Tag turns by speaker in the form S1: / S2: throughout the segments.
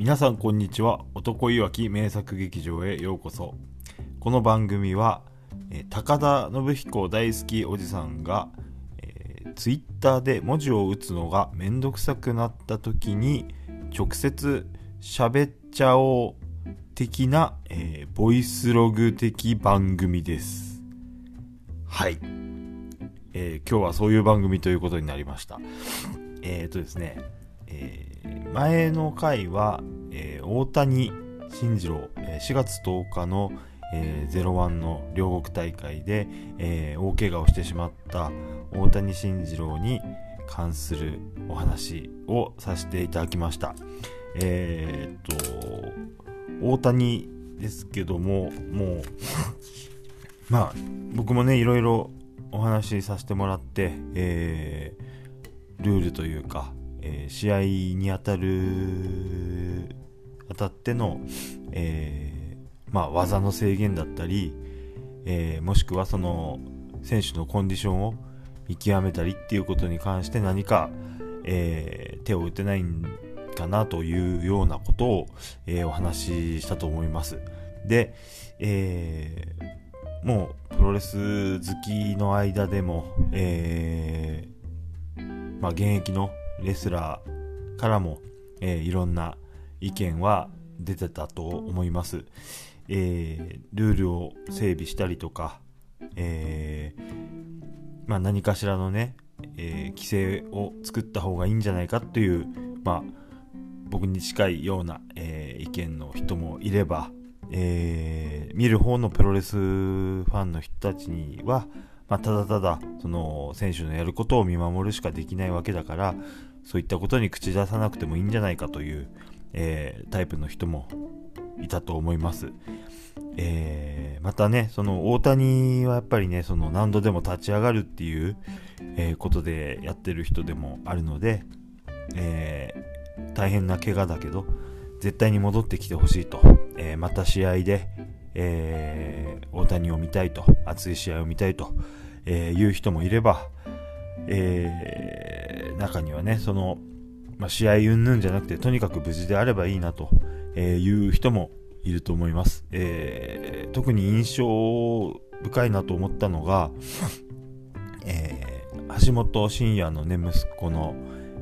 S1: 皆さんこんにちは。男いわき名作劇場へようこそ。この番組は、高田信彦大好きおじさんが、えー、ツイッターで文字を打つのがめんどくさくなった時に直接喋っちゃおう的な、えーボイスログ的番組です。はい、えー今日はそういう番組ということになりました。えっ、とですね、えー前の回は、えー大谷慎次郎、え4月10日の、えー、01の両国大会で、えー大怪我をしてしまった大谷慎次郎に関するお話をさせていただきました。えーっと、大谷ですけども、もう、まあ、僕もね、いろいろお話しさせてもらって、えールールというか、えー試合に当たる、当たっての、えーまあ、技の制限だったり、えーもしくはその、選手のコンディションを見極めたりっていうことに関して何か、えー手を打てないんかなというようなことを、えーお話ししたと思います。で、えーもうプロレス好きの間でも、えーまあ、現役のレスラーからも、えーいろんな意見は出てたと思います。えールールを整備したりとか、えーまあ、何かしらのね、えー規制を作った方がいいんじゃないかという、まあ、僕に近いような、え意見の人もいれば、え見る方のプロレスファンの人たちには、まあ、ただただその選手のやることを見守るしかできないわけだからそういったことに口出さなくてもいいんじゃないかという、えータイプの人もいたと思います。えーまたね、その大谷はやっぱりね、その何度でも立ち上がるっていう、えーことでやってる人でもあるので、えー大変な怪我だけど、絶対に戻ってきてほしいと、えーまた試合で、えー大谷を見たいと、熱い試合を見たいと、えーいう人もいれば、えー中にはね、その、まあ、試合云々じゃなくて、とにかく無事であればいいなと、いう人もいると思います。えー特に印象深いなと思ったのが、えー橋本真也のね、息子の、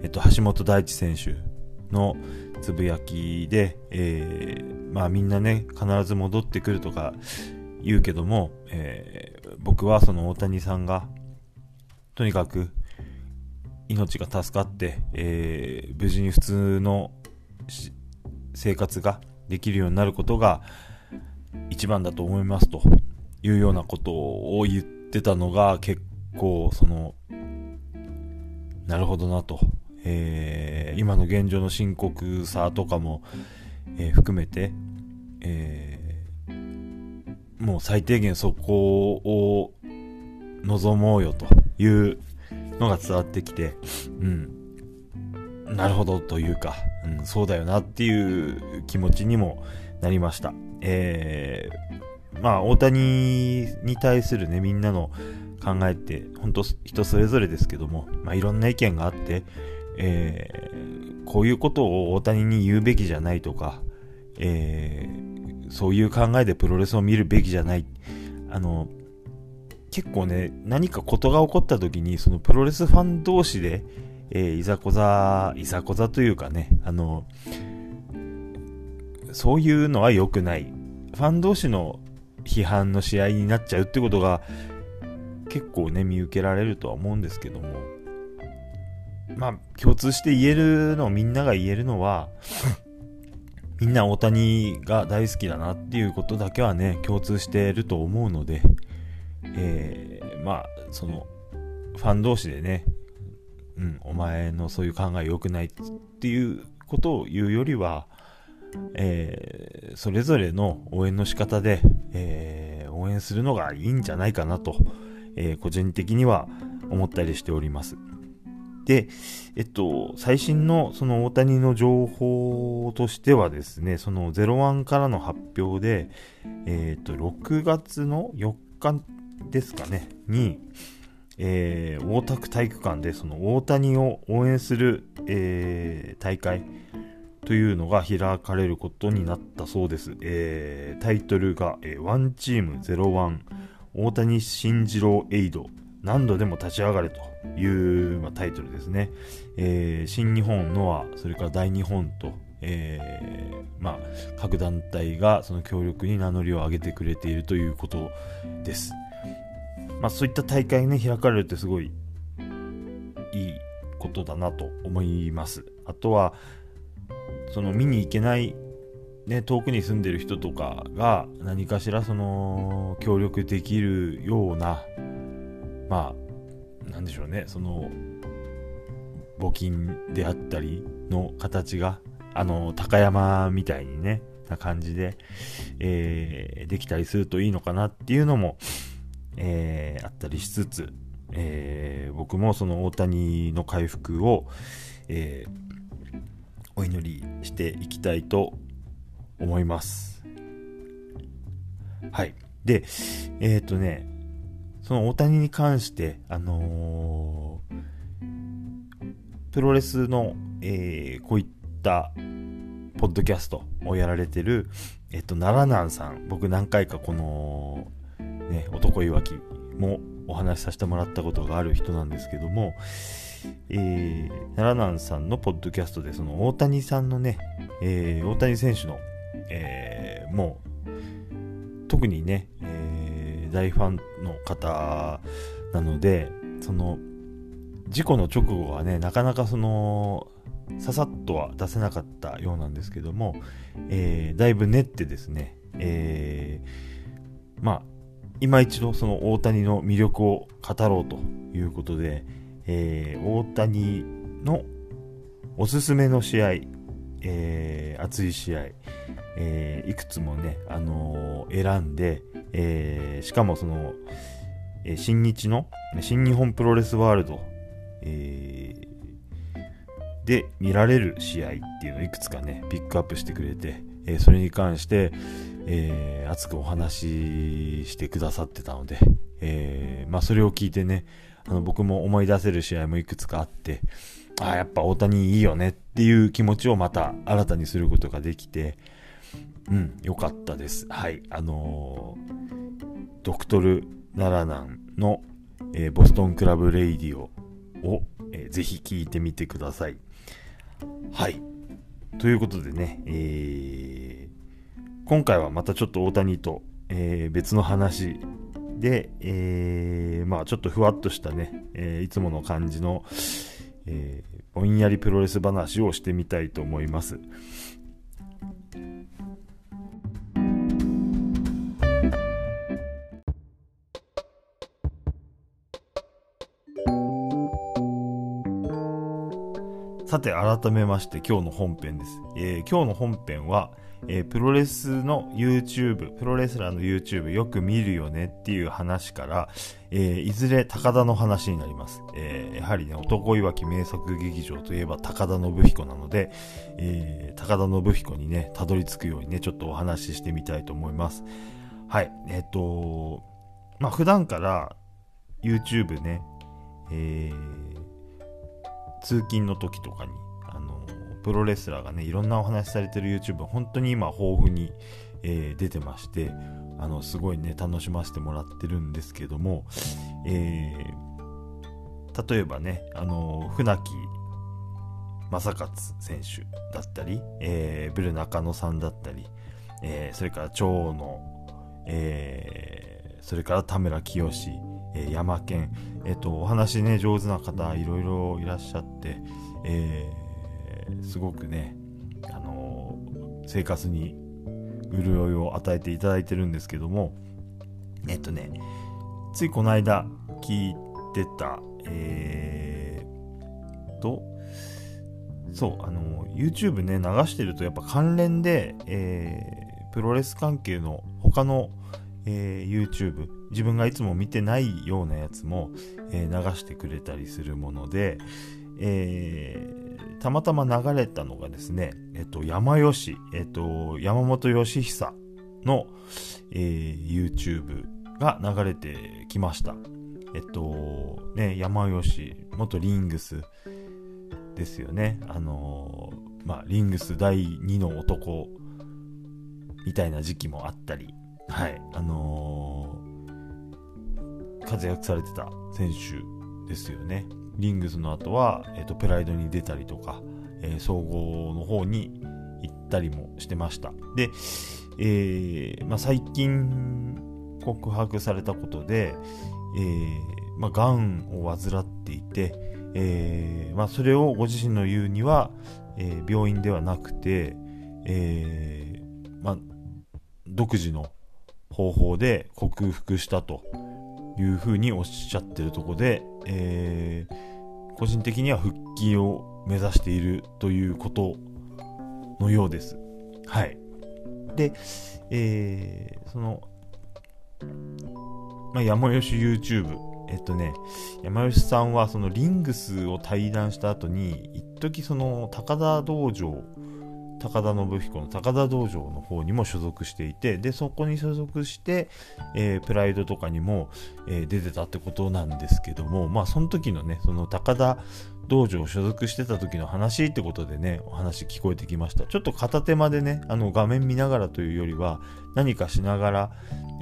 S1: えっと、橋本大地選手のつぶやきで、えーまあみんなね、必ず戻ってくるとか言うけども、えー僕はその大谷さんが、とにかく命が助かって、えー無事に普通の生活ができるようになることが一番だと思いますというようなことを言ってたのが結構そのなるほどなと、えー今の現状の深刻さとかも、えー含めて、えーもう最低限そこを望もうよというのが伝わってきて、うん、なるほどというか、うん、そうだよなっていう気持ちにもなりました。えーまあ、大谷に対するね、みんなの考えって、本当人それぞれですけども、まあ、いろんな意見があって、えーこういうことを大谷に言うべきじゃないとか、えーそういう考えでプロレスを見るべきじゃない。あの、結構ね、何かことが起こった時に、そのプロレスファン同士で、えーいざこざ、いざこざというかね、あの、そういうのは良くない。ファン同士の批判の試合になっちゃうってことが結構ね、見受けられるとは思うんですけども、まあ、共通して言えるの、みんなが言えるのは、みんな大谷が大好きだなっていうことだけはね、共通していると思うので、えーまあ、その、ファン同士でね、うん、お前のそういう考え良くないっていうことを言うよりは、えーそれぞれの応援の仕方で、えー応援するのがいいんじゃないかなと、えー個人的には思ったりしております。で、えっと、最新のその大谷の情報としてはですね、その01からの発表で、えっと、6月の4日ですかね、に、えー大田区体育館でその大谷を応援する、えー大会というのが開かれることになったそうです。えー、タイトルが、えー、ワンチーム01大谷慎次郎エイド何度でも立ち上がれという、まあ、タイトルですね。えー、新日本ノア、それから大日本と、えー、まあ、各団体がその協力に名乗りを上げてくれているということです。まあ、そういった大会ね、開かれるってすごいいいことだなと思います。あとは、その見に行けない、ね、遠くに住んでる人とかが何かしらその協力できるようなまあなんでしょうねその募金であったりの形があの高山みたいにねな感じで、えー、できたりするといいのかなっていうのも、えー、あったりしつつ、えー、僕もその大谷の回復を、えー、お祈りしていきたいと思います。はい。で、えっ、ー、とね、その大谷に関して、あの、プロレスの、え、こういったポッドキャストをやられてる、えっと、奈良南さん、僕何回かこの、ね、男いわきもお話しさせてもらったことがある人なんですけども、えー、奈良南さんのポッドキャストで、その大谷さんのね、えー、大谷選手の、えー、もう、特にね、えー、大ファンの方なので、その、事故の直後はね、なかなかその、ささっとは出せなかったようなんですけども、えー、だいぶ練ってですね、えー、まあ、今一度その大谷の魅力を語ろうということで、えー、大谷のおすすめの試合、えー、熱い試合、えー、いくつもね、あのー、選んで、えー、しかもその、えー、新日の新日本プロレスワールド、えー、で見られる試合っていうのをいくつかね、ピックアップしてくれて、えー、それに関して、えー、熱くお話ししてくださってたので、えー、まあそれを聞いてね、あの僕も思い出せる試合もいくつかあって、ああ、やっぱ大谷いいよねっていう気持ちをまた新たにすることができて、うん、よかったです。はい。あのー、ドクトル・ナラナンの、えー、ボストンクラブ・レイディオを、えー、ぜひ聞いてみてください。はい。ということでね、えー、今回はまたちょっと大谷と、えー、別の話で、えー、まあちょっとふわっとしたね、えー、いつもの感じの、えー、ぼんやりプロレス話をしてみたいと思います。さて、改めまして今日の本編です。えー、今日の本編は、えー、プロレスの YouTube、プロレスラーの YouTube よく見るよねっていう話から、えー、いずれ高田の話になります。えー、やはりね、男いわき名作劇場といえば高田信彦なので、えー、高田信彦にね、たどり着くようにね、ちょっとお話ししてみたいと思います。はい、えっ、と、まあ、普段から YouTube ね、えー、通勤の時とかにプロレスラーがねいろんなお話しされてる YouTube 本当に今豊富に、えー、出てましてあのすごいね楽しませてもらってるんですけども、えー、例えばねあの船木正勝選手だったり、えー、ブル中野さんだったり、えー、それから長野、えー、それから田村清、えー、山県、えーと、お話ね上手な方いろいろいらっしゃって、えーすごくね、あのー、生活に潤いを与えていただいてるんですけども、えっとね、ついこの間聞いてた、えー、と、そう、あの、YouTube ね、流してるとやっぱ関連で、えー、プロレス関係の他の、えー、YouTube、自分がいつも見てないようなやつも、えー、流してくれたりするもので、えー、たまたま流れたのがですね、えっと、山吉、えっと、山本義久の、えー、YouTube が流れてきました。えっと、ね、山吉、元リングスですよね。あのー、まあ、リングス第2の男みたいな時期もあったり、はい、あのー、活躍されてた選手ですよね。リングスの後は、え、ー、と、プライドに出たりとか、えー、総合の方に行ったりもしてました。で、えー、まあ、最近告白されたことで、えー、まあ、がんを患っていて、えー、まあ、それをご自身の言うには、えー、病院ではなくて、えー、まあ、独自の方法で克服したというふうにおっしゃってるとこで、えー、個人的には復帰を目指しているということのようです。はい。で、えー、その、まあ、山吉 YouTube、えっとね、山吉さんはそのリングスを対談した後に、一時その高田道場高田信彦の高田道場の方にも所属していてでそこに所属して、えー、プライドとかにも、えー、出てたってことなんですけどもまあその時のねその高田道場所属してた時の話ってことでねお話聞こえてきました。ちょっと片手間でねあの画面見ながらというよりは何かしながら、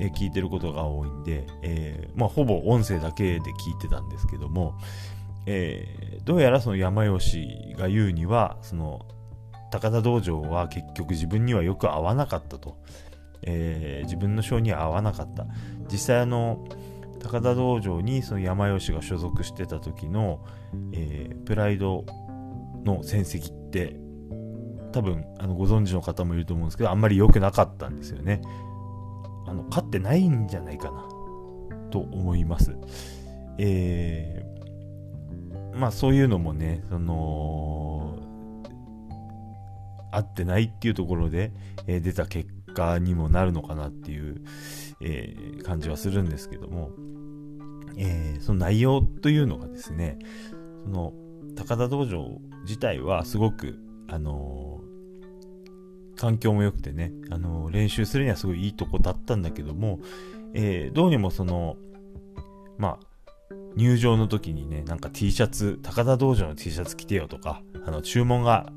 S1: えー、聞いてることが多いんで、えまあ、ほぼ音声だけで聞いてたんですけどもえー、どうやらその山吉が言うにはその高田道場は結局自分にはよく合わなかったと、えー、自分の性には合わなかった。実際あの高田道場にその山吉が所属してた時の、えー、プライドの戦績って多分あのご存知の方もいると思うんですけどあんまり良くなかったんですよね。あの勝ってないんじゃないかなと思います。えー、まあそういうのもねその合ってないっていうところで、えー、出た結果にもなるのかなっていう、えー、感じはするんですけども、えー、その内容というのがですね、その高田道場自体はすごく、あの環境も良くてね、あの練習するにはすごいいいとこだったんだけども、えどうにもその、まあ、入場の時にね、なんか T シャツ、高田道場の T シャツ着てよとか、あの、注文が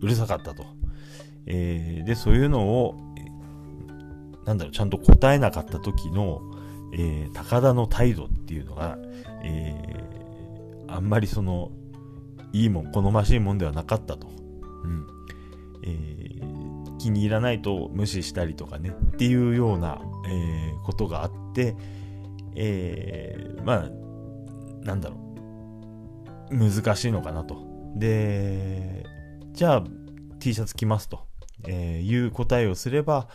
S1: うるさかったと。えー、で、そういうのを、なんだろう、ちゃんと答えなかった時の、えー、高田の態度っていうのが、えー、あんまりその、いいもん、好ましいもんではなかったと。うん。えー、気に入らないと無視したりとかね、っていうような、えー、ことがあって、えー、まあ、なんだろう、難しいのかなと。で、じゃあ T シャツ着ますと。えー、いう答えをすれば、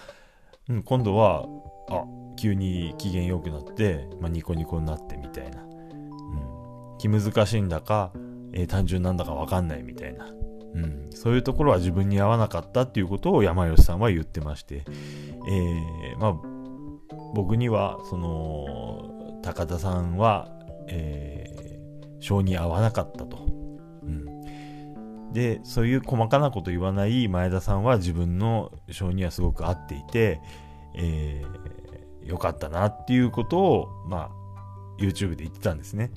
S1: うん、今度は、あ、急に機嫌良くなって、まあ、ニコニコになってみたいな。うん。気難しいんだか、えー、単純なんだかわかんないみたいな。うん。そういうところは自分に合わなかったっていうことを山吉さんは言ってまして、えー、まあ、僕には、その、高田さんは、え、性に合わなかったと。でそういう細かなこと言わない前田さんは自分の性にはすごく合っていて、えー、よかったなっていうことを、まあ、YouTube で言ってたんですね。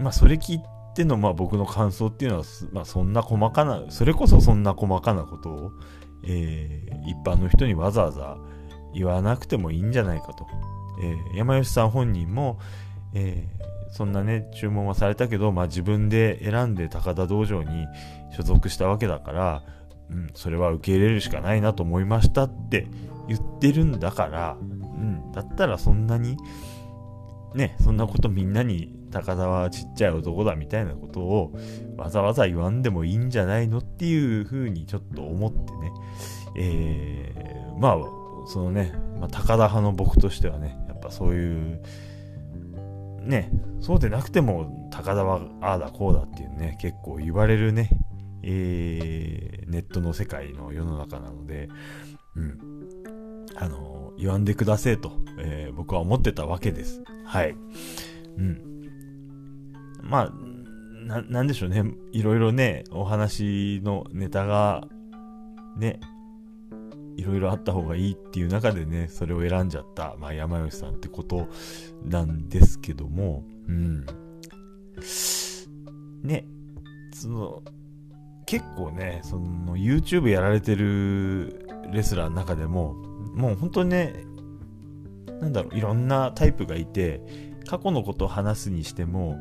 S1: まあ、それ聞いての、まあ、僕の感想っていうのは、まあ、そんな細かな、それこそそんな細かなことを、えー、一般の人にわざわざ言わなくてもいいんじゃないかと。えー、山吉さん本人も、えー、そんなね、注文はされたけど、まあ自分で選んで高田道場に所属したわけだから、うん、それは受け入れるしかないなと思いましたって言ってるんだから、うん、だったらそんなに、ね、そんなことみんなに高田はちっちゃい男だみたいなことをわざわざ言わんでもいいんじゃないのっていうふうにちょっと思ってね、えー、まあ、そのね、まあ、高田派の僕としてはね、やっぱそういう、ね、そうでなくても、高田はああだこうだっていうね、結構言われるね、えー、ネットの世界の世の中なので、うん。あの、言わんでくだせえと、えー、僕は思ってたわけです。はい。うん。まあ、な、なんでしょうね。いろいろね、お話のネタが、ね、いろいろあった方がいいっていう中でね、それを選んじゃった、まあ、山吉さんってことなんですけども、うん。ね、その、結構ね、その YouTube やられてるレスラーの中でも、もう本当にね、なんだろう、いろんなタイプがいて、過去のことを話すにしても、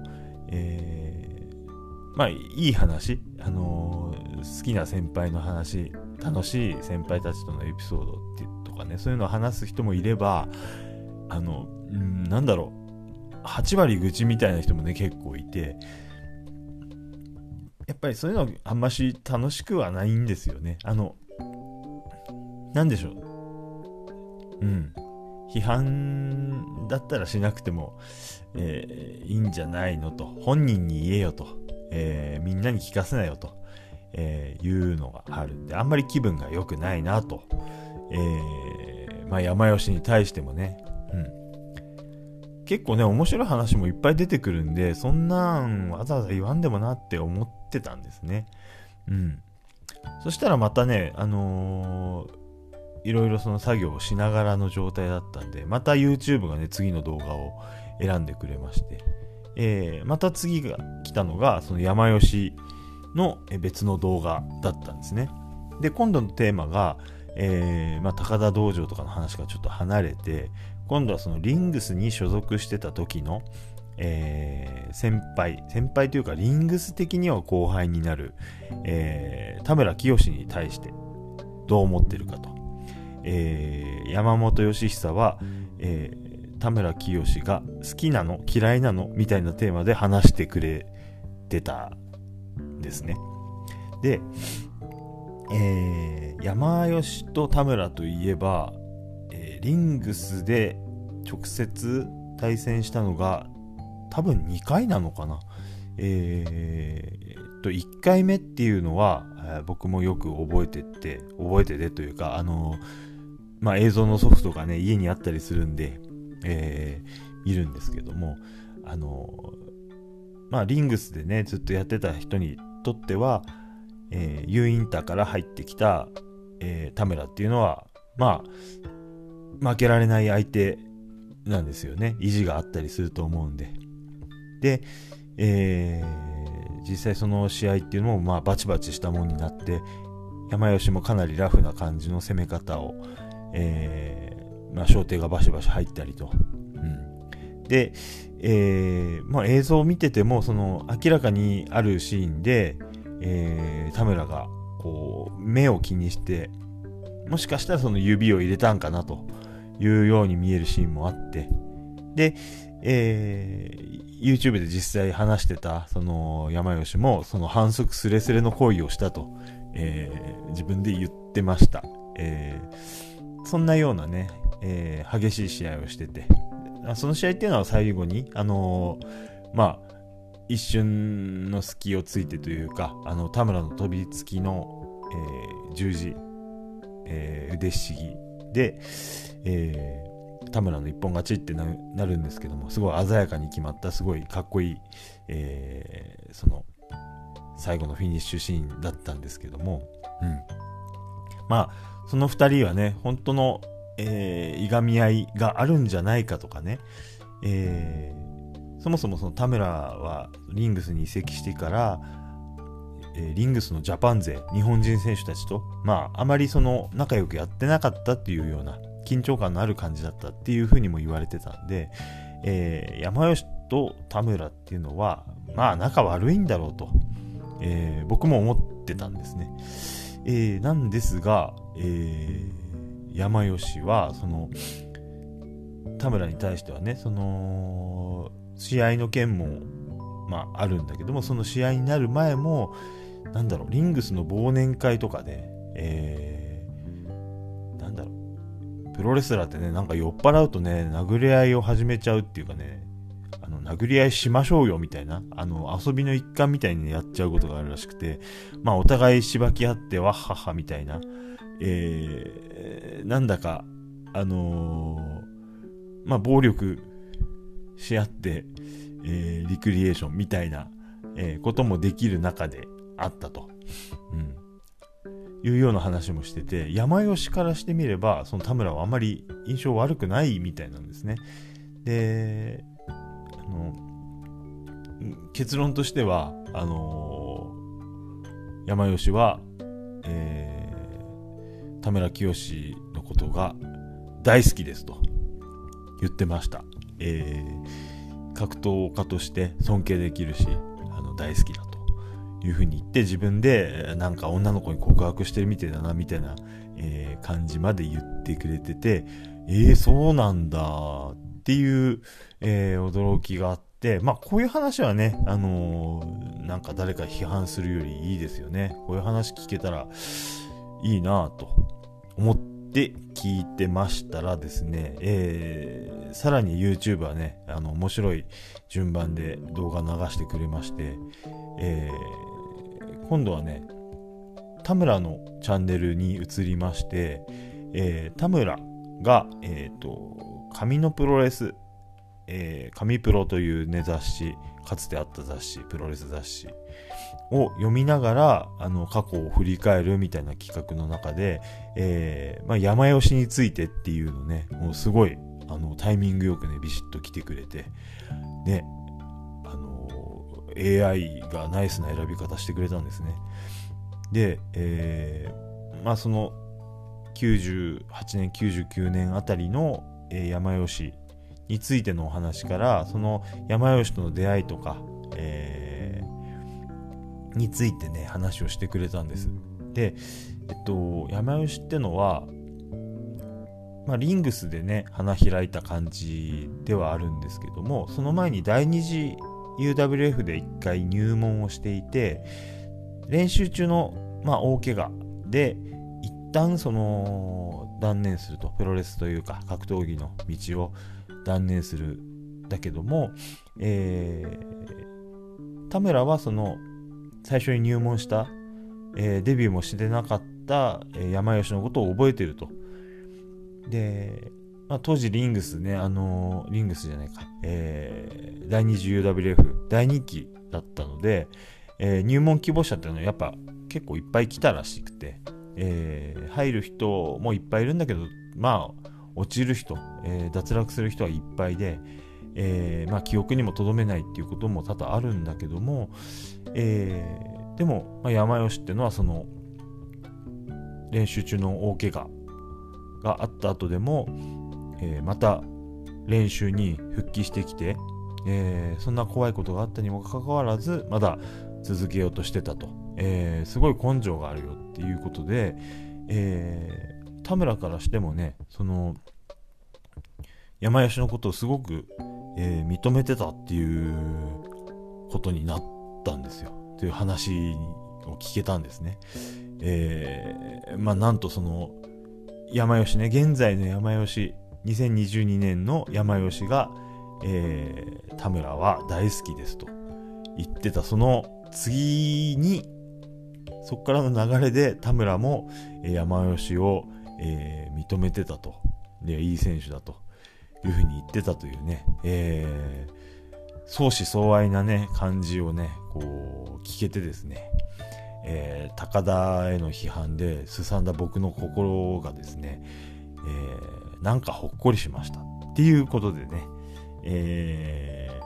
S1: えー、まあ、いい話、あのー、好きな先輩の話、楽しい先輩たちとのエピソードってとかね、そういうのを話す人もいれば、あの、うん、なんだろう、8割愚痴みたいな人もね、結構いて、やっぱりそういうのあんまし楽しくはないんですよね。あの、なんでしょう。うん。批判だったらしなくても、えー、いいんじゃないのと。本人に言えよと。えー、みんなに聞かせなよと。えー、いうのがあるんで、あんまり気分が良くないなと。えー、まあ山吉に対してもね、うん。結構ね、面白い話もいっぱい出てくるんで、そんなんわざわざ言わんでもなって思ってたんですね。うん。そしたらまたね、あのー、いろいろその作業をしながらの状態だったんで、また YouTube がね、次の動画を選んでくれまして、えー、また次が来たのが、その山吉の別の動画だったんですね。で、今度のテーマが、えー、まあ、高田道場とかの話がちょっと離れて、今度はそのリングスに所属してた時の、えー、先輩、先輩というかリングス的には後輩になる、えー、田村清に対してどう思ってるかと。えー、山本義久は、えー、田村清が好きなの嫌いなのみたいなテーマで話してくれてたですね。で、えー、山吉と田村といえば、えー、リングスで直接対戦したのが多分2回なのかな。えー、と1回目っていうのは、えー、僕もよく覚えてって覚えててというかあのまあ、映像のソフトがね家にあったりするんで、えー、いるんですけどもあのまあリングスでねずっとやってた人にとってはえー、U インターから入ってきた、えー、田村っていうのは、まあ、負けられない相手なんですよね。意地があったりすると思うんで。で、えー、実際その試合っていうのも、まあ、バチバチしたもんになって、山吉もかなりラフな感じの攻め方を、えー、まあ、小手がバシバシ入ったりと。で、えー、まあ、映像を見てても、その、明らかにあるシーンで、えー、田村がこう目を気にしてもしかしたらその指を入れたんかなというように見えるシーンもあってで、えー、YouTube で実際話してたその山吉もその反則すれすれの行為をしたと、えー、自分で言ってました、えー、そんなようなね、え、激しい試合をしてて。その試合っていうのは最後にあのまあ一瞬の隙をついてというかあの田村の飛びつきの、えー、十字、えー、腕ひしぎで、え、田村の一本勝ちってなるんですけどもすごい鮮やかに決まったすごいかっこいい、え、その最後のフィニッシュシーンだったんですけども、うん、まあその2人はね本当の、えー、いがみ合いがあるんじゃないかとかね、えーそもそもその田村はリングスに移籍してから、え、リングスのジャパン勢、日本人選手たちと、まあ、あまりその仲良くやってなかったっていうような、緊張感のある感じだったっていうふうにも言われてたんで、えー、山吉と田村っていうのは、まあ仲悪いんだろうと、えー、僕も思ってたんですね。えー、なんですが、えー、山吉は、その、田村に対してはね、その、試合の件も、まあ、あるんだけども、その試合になる前も、なんだろう、リングスの忘年会とかで、えー、なんだろう、プロレスラーってね、なんか酔っ払うとね、殴り合いを始めちゃうっていうかね、殴り合いしましょうよみたいな、あの、遊びの一環みたいにやっちゃうことがあるらしくて、まあ、お互いしばき合って、わっはっはみたいな、えー、なんだか、あのー、まあ、暴力し合って、えー、リクリエーションみたいな、えー、こともできる中であったと。うん。いうような話もしてて、山吉からしてみれば、その田村はあまり印象悪くないみたいなんですね。で、の、結論としては、あの山吉は、えー、田村清のことが大好きですと言ってました。えー、格闘家として尊敬できるし、あの大好きだというふうに言って自分でなんか女の子に告白してるみたいだなみたいな、えー、感じまで言ってくれてて、えー、そうなんだってっていう、えー、驚きがあって、まあこういう話はね、あのー、なんか誰か批判するよりいいですよね。こういう話聞けたらいいなと思って聞いてましたらですね、えー、さらに YouTube はね、あの、面白い順番で動画流してくれまして、えー、今度はね、田村のチャンネルに移りまして、えー、田村が、えっ、ー、と、紙のプロレス、えー、紙プロというね、雑誌、かつてあった雑誌、プロレス雑誌を読みながら、あの、過去を振り返るみたいな企画の中で、えー、まあ、山吉についてっていうのね、もうすごい、あの、タイミングよくね、ビシッと来てくれて、ね、あの、AI がナイスな選び方してくれたんですね。で、えー、まあ、その、98年、99年あたりの、えー、山吉についてのお話から、その山吉との出会いとか、えー、についてね、話をしてくれたんです。で、えっと、山吉ってのは、まあ、リングスでね、花開いた感じではあるんですけども、その前に第二次 UWF で一回入門をしていて、練習中の、まあ、大怪我で、旦その、断念すると、プロレスというか、格闘技の道を断念するだけども、えー、田村はその最初に入門した、えー、デビューもしてなかった、えー、山吉のことを覚えてると。で、まあ、当時リングスね、あのー、リングスじゃないか、えー、第2次 UWF 第2期だったので、えー、入門希望者っていうのはやっぱ結構いっぱい来たらしくて、えー、入る人もいっぱいいるんだけど、まあ、落ちる人、えー、脱落する人はいっぱいで、えー、まあ、記憶にもとどめないっていうことも多々あるんだけども、えー、でも、まあ、山吉っていうのはその練習中の大怪我があった後でも、えまた練習に復帰してきて、えそんな怖いことがあったにもかかわらずまだ続けようとしてたと、えすごい根性があるよっていうことで、え田村からしてもねその山吉のことをすごく、えー、認めてたっていうことになったんですよ。という話を聞けたんですね。えー、まあなんとその山吉ね現在の山吉2022年の山吉が、えー、田村は大好きですと言ってた。その次にそこからの流れで田村も山吉をえー、認めてたと。で、いい選手だと。いうふうに言ってたというね、えー、相思相愛なね、感じをね、こう、聞けてですね、えー、高田への批判ですさんだ僕の心がですね、えー、なんかほっこりしましたっていうことでね、え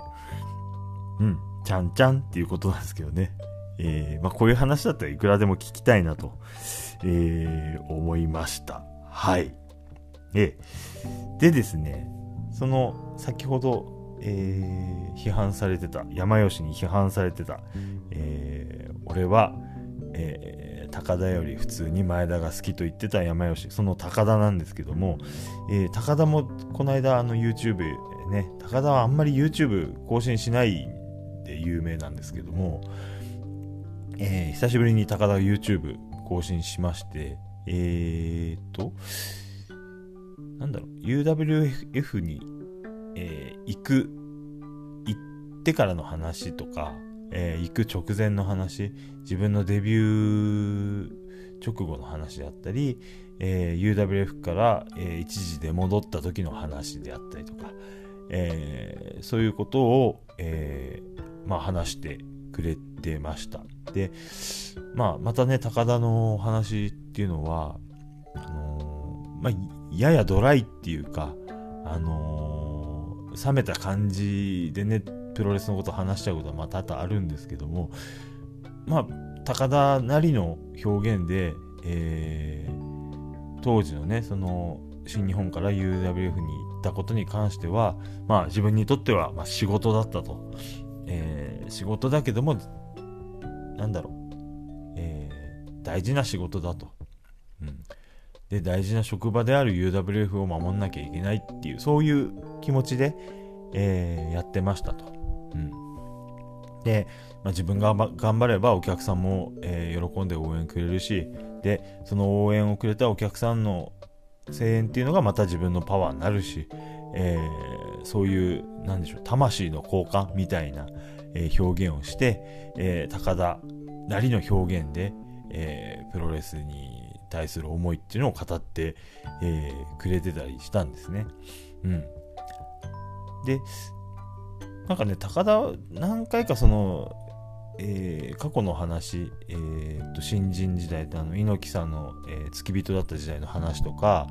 S1: ー、うん、ちゃんちゃんっていうことなんですけどね、えー、まあこういう話だったらいくらでも聞きたいなと、えー、思いました。はい。えでですね、その先ほど、え、批判されてた、山吉に批判されてた、え、俺は、え、高田より普通に前田が好きと言ってた山吉、その高田なんですけども、え、高田もこの間あの YouTube ね、高田はあんまり YouTube 更新しないで有名なんですけども、えー、久しぶりに高田が YouTube 更新しまして、えーと、なんだろう、UWF に、えー、行く、行ってからの話とか、えー、行く直前の話、自分のデビュー直後の話であったり、えー、UWF から、えー、一時で戻った時の話であったりとか、えー、そういうことを、えーまあ、話してくれて出ました。で、まあ、またね、高田の話っていうのは、あのー、まあ、ややドライっていうか、あのー、冷めた感じでね、プロレスのこと話しちゃうことはまたあるんですけども、まあ高田なりの表現で、えー、当時のねその新日本から UWF に行ったことに関してはまあ自分にとっては、まあ、仕事だったと、えー、仕事だけどもなんだろう、えー、大事な仕事だと、うん、で大事な職場である UWF を守んなきゃいけないっていうそういう気持ちで、えー、やってましたと、うん、で、まあ、自分が頑張ればお客さんも、えー、喜んで応援くれるしでその応援をくれたお客さんの声援っていうのがまた自分のパワーになるし、えー、そういうなんでしょう魂の交換みたいな、えー、表現をして、えー、高田なりの表現で、えプロレスに対する思いっていうのを語って、えくれてたりしたんですね。うん、でなんかね高田何回かそのえー、過去の話、えー、と新人時代あの猪木さんの、えー、付き人だった時代の話とか、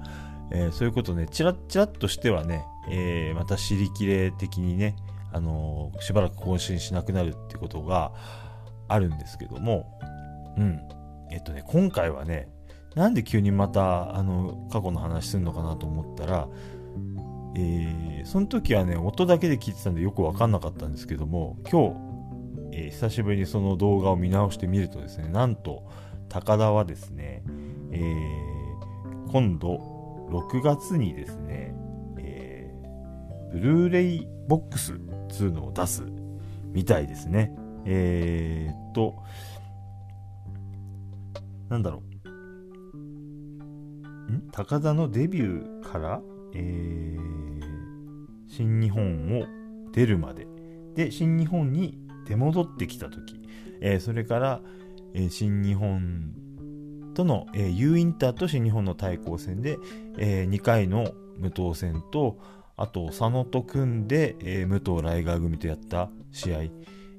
S1: えー、そういうことねちらっちらっとしてはね、えー、また尻切れ的にね、あの、しばらく更新しなくなるっていうことがあるんですけども。うん。えっとね今回はねなんで急にまたあの過去の話するのかなと思ったらえー、その時はね音だけで聞いてたんでよく分かんなかったんですけども今日えー、久しぶりにその動画を見直してみるとですね、なんと、高田はですね、えー、今度、6月にですね、えー、ブルーレイボックス2のを出すみたいですね。えー、っと、なんだろう。ん？高田のデビューから、えー、新日本を出るまで。で、新日本に出戻ってきた時、えー、それから、えー、新日本との、えー、U インターと新日本の対抗戦で、えー、2回の無党戦とあと佐野と組んで、えー、武藤ライガー組とやった試合、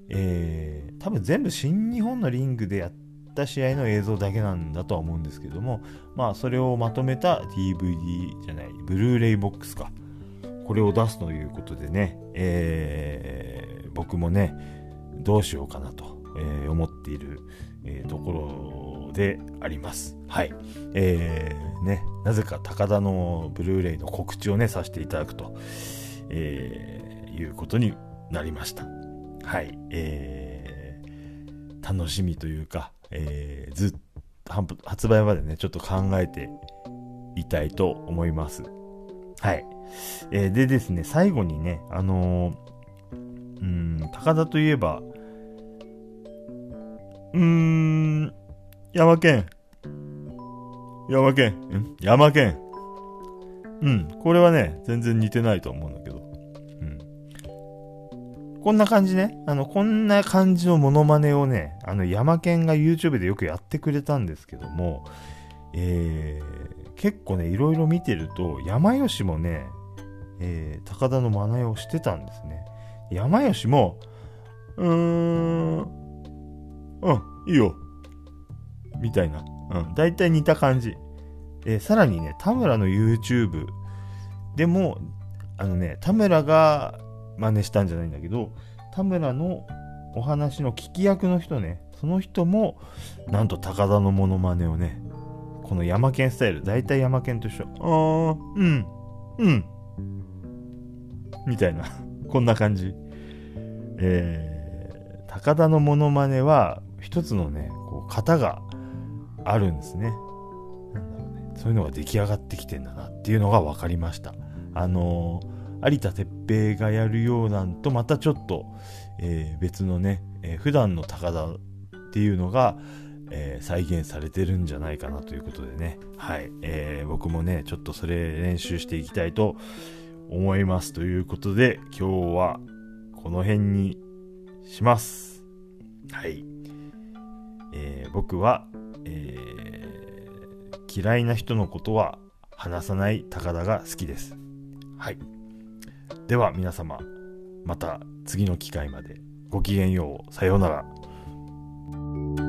S1: えー、多分全部新日本のリングでやった試合の映像だけなんだとは思うんですけどもまあそれをまとめた DVD じゃないブルーレイボックスか。これを出すということでね、えー、僕もねどうしようかなと、えー、思っている、えー、ところであります。はい。えー、ね、なぜか高田のブルーレイの告知をね、させていただくと、えー、いうことになりました。はい。えー、楽しみというか、えー、ずっと発売までね、ちょっと考えていたいと思います。はい。えー、でですね、最後にね、あのーうん、高田といえば、うーん、山県。山県。ん？山県。うん、これはね、全然似てないと思うんだけど。うん。こんな感じね。あの、こんな感じのモノマネをね、あの、山県が YouTube でよくやってくれたんですけども、えー、結構ね、いろいろ見てると、山吉もね、えー、高田の真似をしてたんですね。山吉も、うーん、うん、いいよ。みたいな。うん、大体似た感じ。えさらにね、田村の YouTube でも、あのね、田村が真似したんじゃないんだけど、田村のお話の聞き役の人ね、その人も、なんと高田のモノマネをね、この山県スタイル、大体山県と一緒。あー、うん、うん、みたいな。こんな感じ。えー、高田のモノマネは、一つのね、こう、型があるんですね。なんだろうね。そういうのが出来上がってきてんだなっていうのが分かりました。あのー、有田哲平がやるようなんとまたちょっと、えー、別のね、えー、普段の高田っていうのが、えー、再現されてるんじゃないかなということでね、はい、えー、僕もね、ちょっとそれ練習していきたいと思いますということで、今日はこの辺にします。はい。えー、僕は、えー、嫌いな人のことは話さない高田が好きです。はい。では皆様、また次の機会までごきげんよう。さようなら。